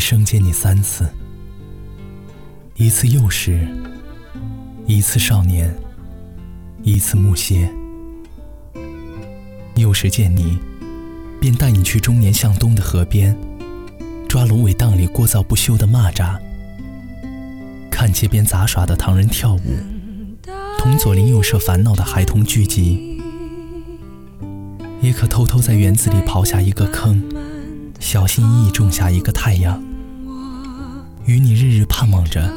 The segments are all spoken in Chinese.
生见你三次，一次幼时，一次少年，一次暮歇。幼时见你，便带你去中年向东的河边，抓芦苇荡里聒噪不休的蚂蚱，看街边杂耍的唐人跳舞，同左邻右舍烦恼的孩童聚集，也可偷偷在园子里刨下一个坑，小心翼翼种下一个太阳。与你日日盼望着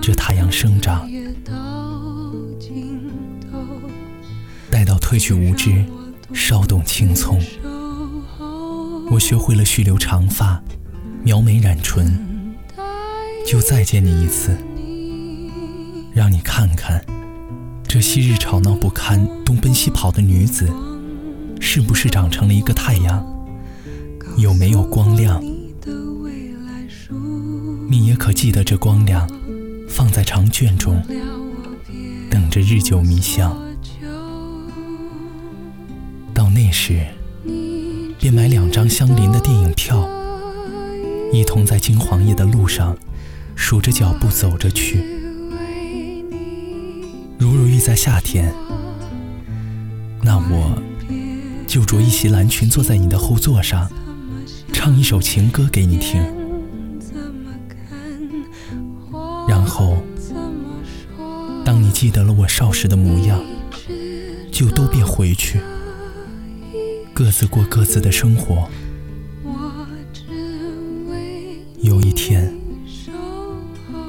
这太阳生长，待到褪去无知，稍动青葱，我学会了蓄留长发，描眉染唇，就再见你一次，让你看看这昔日吵闹不堪、东奔西跑的女子，是不是长成了一个太阳，有没有光亮。你也可记得这光亮，放在长卷中，等着日久弥香。到那时，便买两张相邻的电影票，一同在金黄叶的路上，数着脚步走着去。如若遇在夏天，那我就着一袭蓝裙坐在你的后座上，唱一首情歌给你听。然后，当你记得了我少时的模样，就都别回去，各自过各自的生活。有一天，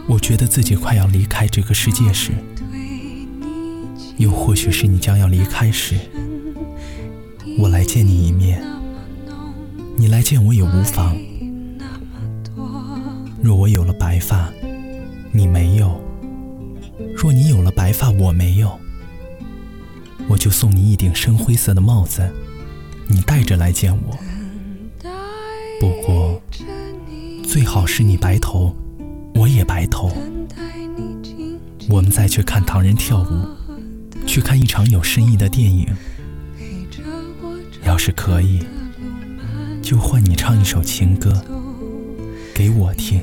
我觉得自己快要离开这个世界时，又或许是你将要离开时，我来见你一面，你来见我也无妨。就送你一顶深灰色的帽子，你戴着来见我。不过，最好是你白头，我也白头。我们再去看唐人跳舞，去看一场有深意的电影。要是可以，就换你唱一首情歌给我听。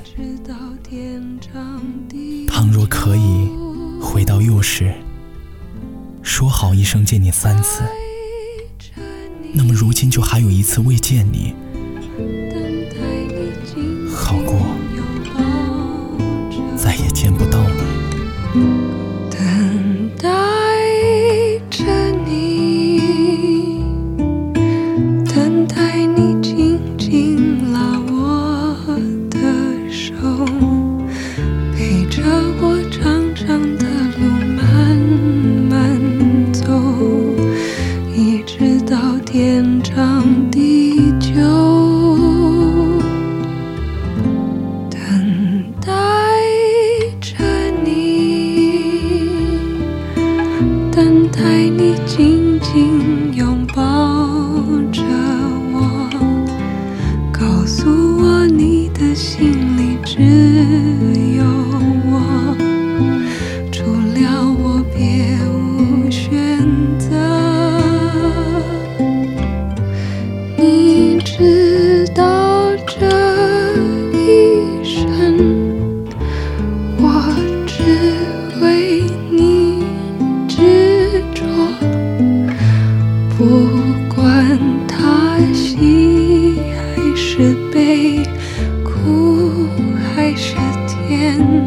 倘若可以回到幼时，说好一生见你三次，那么如今就还有一次未见你，好过再也见不到你。太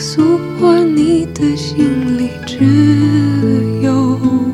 告诉我，你的心里只有。